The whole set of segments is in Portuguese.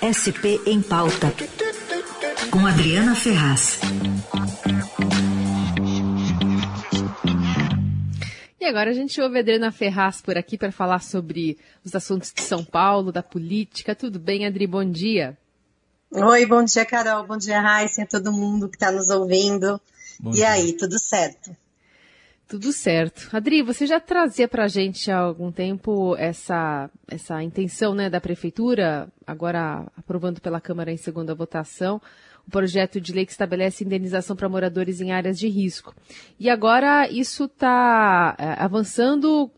SP em Pauta, com Adriana Ferraz. E agora a gente ouve a Adriana Ferraz por aqui para falar sobre os assuntos de São Paulo, da política. Tudo bem, Adri? Bom dia. Oi, bom dia, Carol. Bom dia, Raíssa, a todo mundo que está nos ouvindo. Bom e dia. aí, tudo certo? Tudo certo. Adri, você já trazia para a gente há algum tempo essa, essa intenção né, da Prefeitura, agora aprovando pela Câmara em segunda votação, o projeto de lei que estabelece indenização para moradores em áreas de risco. E agora isso está é, avançando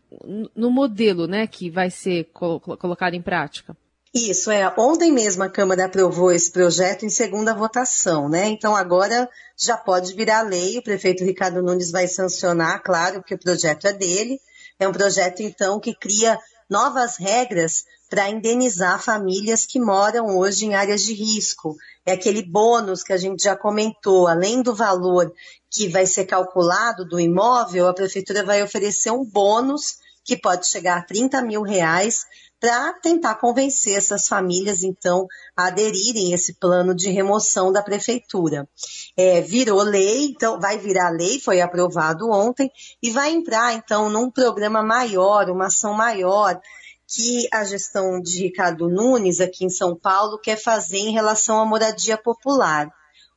no modelo né, que vai ser colocado em prática. Isso, é. Ontem mesmo a Câmara aprovou esse projeto em segunda votação, né? Então agora já pode virar lei, o prefeito Ricardo Nunes vai sancionar, claro, porque o projeto é dele. É um projeto, então, que cria novas regras para indenizar famílias que moram hoje em áreas de risco. É aquele bônus que a gente já comentou, além do valor que vai ser calculado do imóvel, a prefeitura vai oferecer um bônus que pode chegar a 30 mil reais para tentar convencer essas famílias, então, a aderirem a esse plano de remoção da prefeitura. É, virou lei, então vai virar lei, foi aprovado ontem, e vai entrar, então, num programa maior, uma ação maior, que a gestão de Ricardo Nunes, aqui em São Paulo, quer fazer em relação à moradia popular.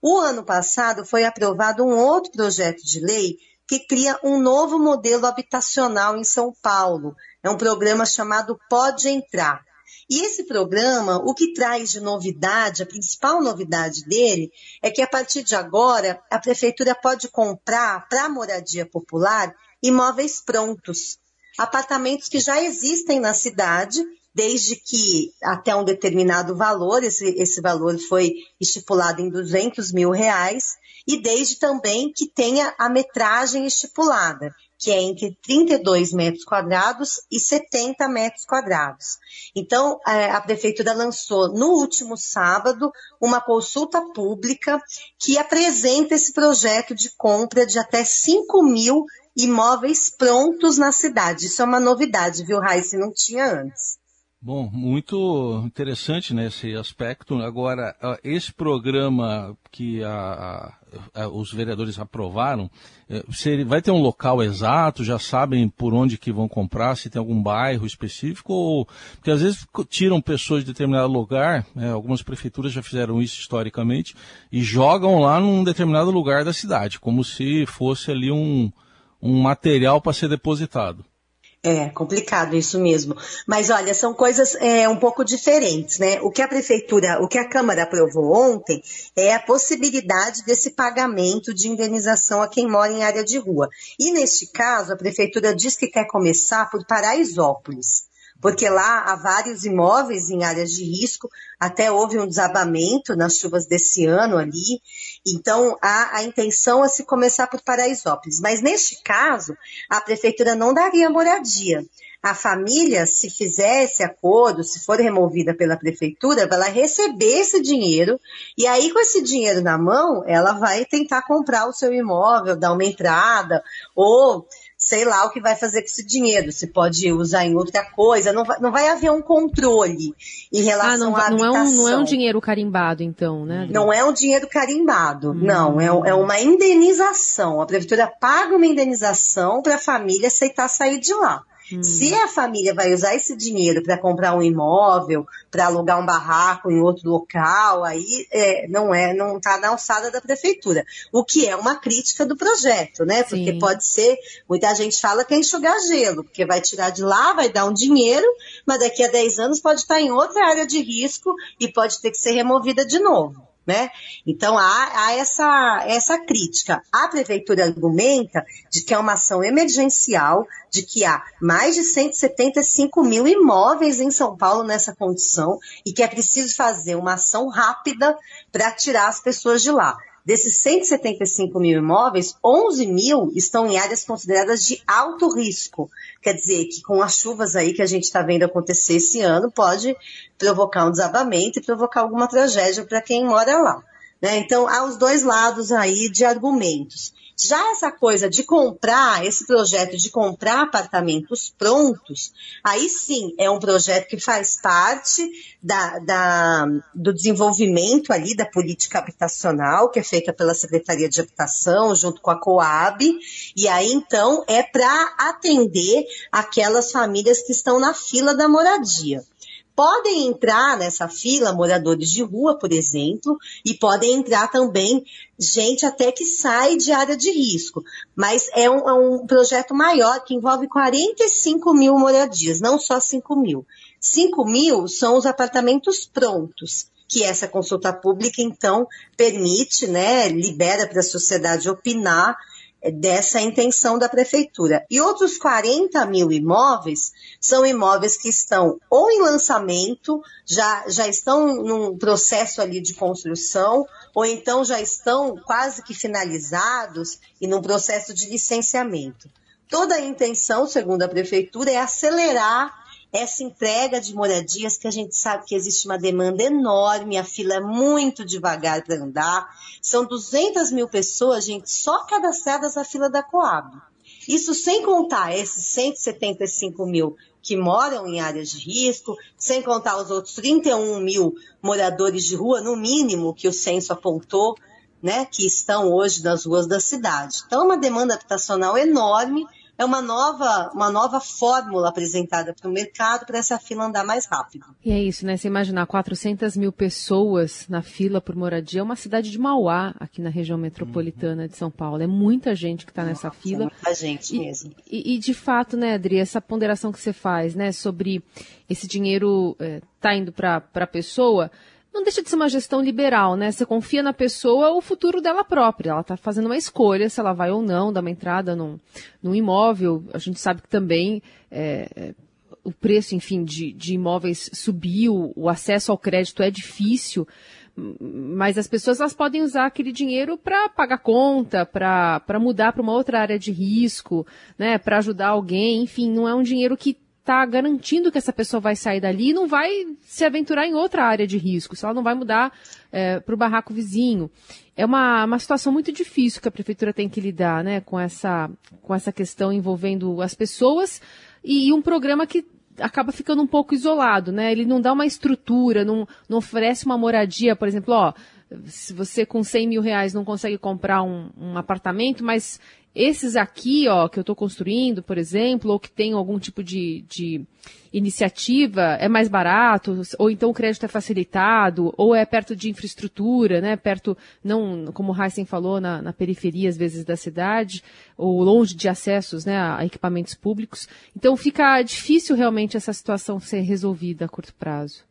O ano passado foi aprovado um outro projeto de lei que cria um novo modelo habitacional em São Paulo, é um programa chamado Pode Entrar. E esse programa, o que traz de novidade, a principal novidade dele, é que a partir de agora a prefeitura pode comprar para a moradia popular imóveis prontos, apartamentos que já existem na cidade, desde que até um determinado valor, esse, esse valor foi estipulado em 200 mil reais, e desde também que tenha a metragem estipulada que é entre 32 metros quadrados e 70 metros quadrados. Então, é, a prefeitura lançou no último sábado uma consulta pública que apresenta esse projeto de compra de até 5 mil imóveis prontos na cidade. Isso é uma novidade, viu, Raíssa? Não tinha antes. Bom, muito interessante nesse né, aspecto. Agora, esse programa que a, a, os vereadores aprovaram, é, vai ter um local exato? Já sabem por onde que vão comprar? Se tem algum bairro específico? Ou, porque às vezes tiram pessoas de determinado lugar, né, algumas prefeituras já fizeram isso historicamente, e jogam lá num determinado lugar da cidade, como se fosse ali um, um material para ser depositado. É complicado isso mesmo. Mas olha, são coisas é, um pouco diferentes, né? O que a prefeitura, o que a Câmara aprovou ontem é a possibilidade desse pagamento de indenização a quem mora em área de rua. E neste caso, a prefeitura diz que quer começar por Paraisópolis porque lá há vários imóveis em áreas de risco, até houve um desabamento nas chuvas desse ano ali, então a, a intenção é se começar por Paraisópolis. Mas neste caso, a prefeitura não daria moradia. A família, se fizer esse acordo, se for removida pela prefeitura, vai receber esse dinheiro e aí com esse dinheiro na mão, ela vai tentar comprar o seu imóvel, dar uma entrada ou sei lá o que vai fazer com esse dinheiro, se pode usar em outra coisa, não vai, não vai haver um controle em relação ah, não, à não habitação. É um, não é um dinheiro carimbado, então, né? Não é um dinheiro carimbado, hum. não, é, é uma indenização. A prefeitura paga uma indenização para a família aceitar sair de lá. Hum. Se a família vai usar esse dinheiro para comprar um imóvel, para alugar um barraco em outro local, aí é, não é, não está na alçada da prefeitura. O que é uma crítica do projeto, né? Porque Sim. pode ser, muita gente fala que é enxugar gelo, porque vai tirar de lá, vai dar um dinheiro, mas daqui a 10 anos pode estar em outra área de risco e pode ter que ser removida de novo né? Então há, há, essa, essa crítica. A prefeitura argumenta de que é uma ação emergencial, de que há mais de 175 mil imóveis em São Paulo nessa condição e que é preciso fazer uma ação rápida para tirar as pessoas de lá. Desses 175 mil imóveis, 11 mil estão em áreas consideradas de alto risco. Quer dizer que com as chuvas aí que a gente está vendo acontecer esse ano, pode provocar um desabamento e provocar alguma tragédia para quem mora lá. Né? Então, há os dois lados aí de argumentos. Já essa coisa de comprar, esse projeto de comprar apartamentos prontos, aí sim é um projeto que faz parte da, da, do desenvolvimento ali da política habitacional, que é feita pela Secretaria de Habitação, junto com a Coab, e aí então é para atender aquelas famílias que estão na fila da moradia. Podem entrar nessa fila moradores de rua, por exemplo, e podem entrar também gente até que sai de área de risco. Mas é um, é um projeto maior que envolve 45 mil moradias, não só 5 mil. 5 mil são os apartamentos prontos que essa consulta pública, então, permite, né, libera para a sociedade opinar dessa intenção da prefeitura. E outros 40 mil imóveis são imóveis que estão ou em lançamento, já, já estão num processo ali de construção, ou então já estão quase que finalizados e num processo de licenciamento. Toda a intenção, segundo a prefeitura, é acelerar essa entrega de moradias que a gente sabe que existe uma demanda enorme, a fila é muito devagar para andar. São 200 mil pessoas, gente, só cadastradas na fila da Coab. Isso sem contar esses 175 mil que moram em áreas de risco, sem contar os outros 31 mil moradores de rua, no mínimo, que o censo apontou, né, que estão hoje nas ruas da cidade. Então, é uma demanda habitacional enorme é uma nova, uma nova fórmula apresentada para o mercado para essa fila andar mais rápido. E é isso, né? Você imaginar 400 mil pessoas na fila por moradia, é uma cidade de Mauá, aqui na região metropolitana de São Paulo. É muita gente que está nessa fila. É muita gente e, mesmo. E, e, de fato, né, Adri, essa ponderação que você faz, né, sobre esse dinheiro é, tá indo para a pessoa, não deixa de ser uma gestão liberal, né? Você confia na pessoa o futuro dela própria. Ela está fazendo uma escolha se ela vai ou não dar uma entrada num, num imóvel. A gente sabe que também é, é o preço, enfim, de, de imóveis subiu, o acesso ao crédito é difícil mas as pessoas elas podem usar aquele dinheiro para pagar conta, para mudar para uma outra área de risco, né, para ajudar alguém, enfim, não é um dinheiro que está garantindo que essa pessoa vai sair dali e não vai se aventurar em outra área de risco, se ela não vai mudar é, para o barraco vizinho. É uma, uma situação muito difícil que a prefeitura tem que lidar né, com, essa, com essa questão envolvendo as pessoas e, e um programa que acaba ficando um pouco isolado, né? Ele não dá uma estrutura, não, não oferece uma moradia, por exemplo, ó, se você com 100 mil reais não consegue comprar um, um apartamento, mas esses aqui, ó, que eu estou construindo, por exemplo, ou que tem algum tipo de, de iniciativa, é mais barato, ou então o crédito é facilitado, ou é perto de infraestrutura, né? Perto, não, como o Heisen falou, na, na periferia, às vezes, da cidade, ou longe de acessos né, a equipamentos públicos. Então fica difícil realmente essa situação ser resolvida a curto prazo.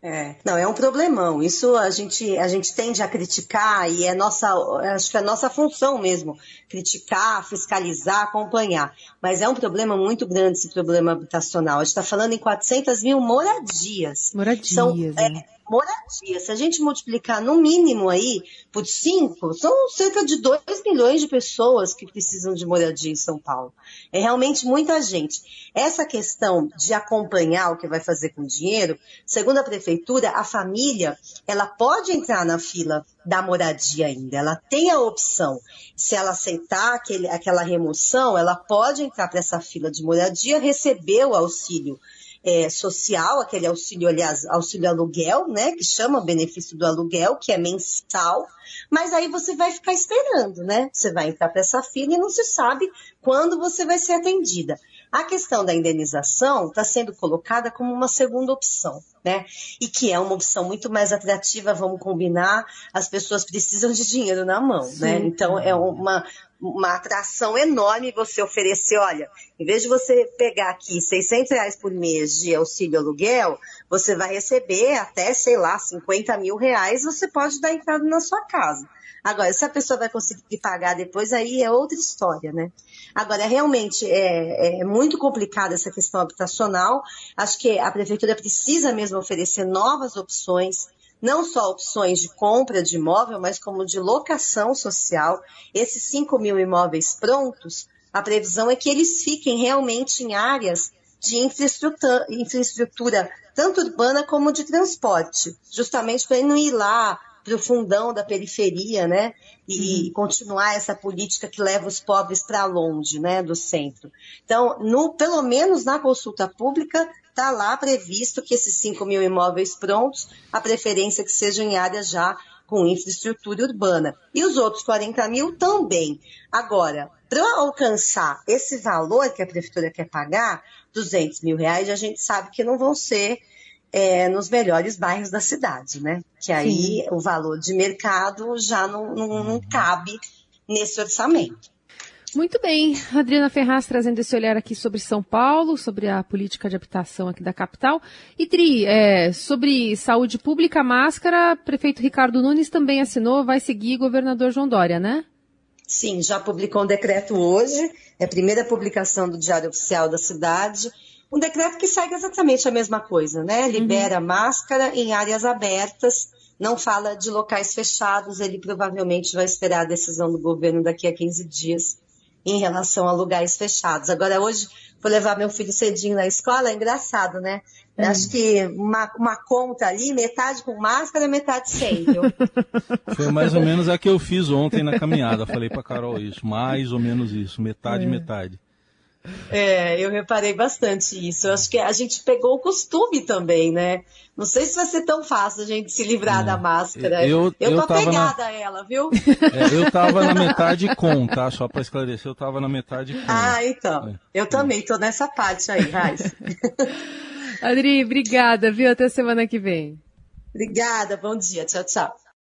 É, não, é um problemão. Isso a gente, a gente tende a criticar e é nossa, acho que é nossa função mesmo, criticar, fiscalizar, acompanhar. Mas é um problema muito grande esse problema habitacional. A gente está falando em 400 mil moradias. Moradias, São, é, né? Moradia. Se a gente multiplicar no mínimo aí por cinco, são cerca de 2 milhões de pessoas que precisam de moradia em São Paulo. É realmente muita gente. Essa questão de acompanhar o que vai fazer com o dinheiro, segundo a prefeitura, a família, ela pode entrar na fila da moradia ainda. Ela tem a opção. Se ela aceitar aquele, aquela remoção, ela pode entrar para essa fila de moradia, receber o auxílio é, social, aquele auxílio, aliás, auxílio aluguel, né, que chama benefício do aluguel, que é mensal, mas aí você vai ficar esperando, né? Você vai entrar para essa fila e não se sabe quando você vai ser atendida. A questão da indenização está sendo colocada como uma segunda opção, né? E que é uma opção muito mais atrativa, vamos combinar, as pessoas precisam de dinheiro na mão, né? Sim. né? Então é uma, uma atração enorme você oferecer, olha, em vez de você pegar aqui 600 reais por mês de auxílio aluguel, você vai receber até, sei lá, 50 mil reais, você pode dar entrada na sua casa. Agora, se a pessoa vai conseguir pagar depois, aí é outra história, né? Agora, realmente é, é muito complicada essa questão habitacional. Acho que a prefeitura precisa mesmo oferecer novas opções, não só opções de compra de imóvel, mas como de locação social. Esses 5 mil imóveis prontos, a previsão é que eles fiquem realmente em áreas de infraestrutura, infraestrutura tanto urbana como de transporte, justamente para não ir lá para o fundão da periferia, né? E uhum. continuar essa política que leva os pobres para longe, né, do centro. Então, no, pelo menos na consulta pública, está lá previsto que esses 5 mil imóveis prontos, a preferência que sejam em áreas já com infraestrutura urbana. E os outros 40 mil também. Agora, para alcançar esse valor que a prefeitura quer pagar, 200 mil reais, a gente sabe que não vão ser é, nos melhores bairros da cidade, né? Que aí Sim. o valor de mercado já não, não, não cabe nesse orçamento. Muito bem, Adriana Ferraz trazendo esse olhar aqui sobre São Paulo, sobre a política de habitação aqui da capital. E é, sobre saúde pública, máscara, prefeito Ricardo Nunes também assinou, vai seguir governador João Dória, né? Sim, já publicou um decreto hoje, é a primeira publicação do Diário Oficial da cidade. Um decreto que segue exatamente a mesma coisa, né? Libera uhum. máscara em áreas abertas, não fala de locais fechados, ele provavelmente vai esperar a decisão do governo daqui a 15 dias em relação a lugares fechados. Agora, hoje, vou levar meu filho cedinho na escola, é engraçado, né? Hum. Acho que uma, uma conta ali, metade com máscara, metade sem, viu? Foi mais ou menos a que eu fiz ontem na caminhada. Falei para Carol isso, mais ou menos isso, metade, é. metade. É, eu reparei bastante isso. Eu acho que a gente pegou o costume também, né? Não sei se vai ser tão fácil a gente se livrar é. da máscara. Eu, eu, eu tô apegada na... a ela, viu? É, eu tava na metade com, tá? Só para esclarecer, eu tava na metade com. Ah, então. É. Eu também tô nessa parte aí, Raiz. Adri, obrigada, viu? Até semana que vem. Obrigada, bom dia. Tchau, tchau.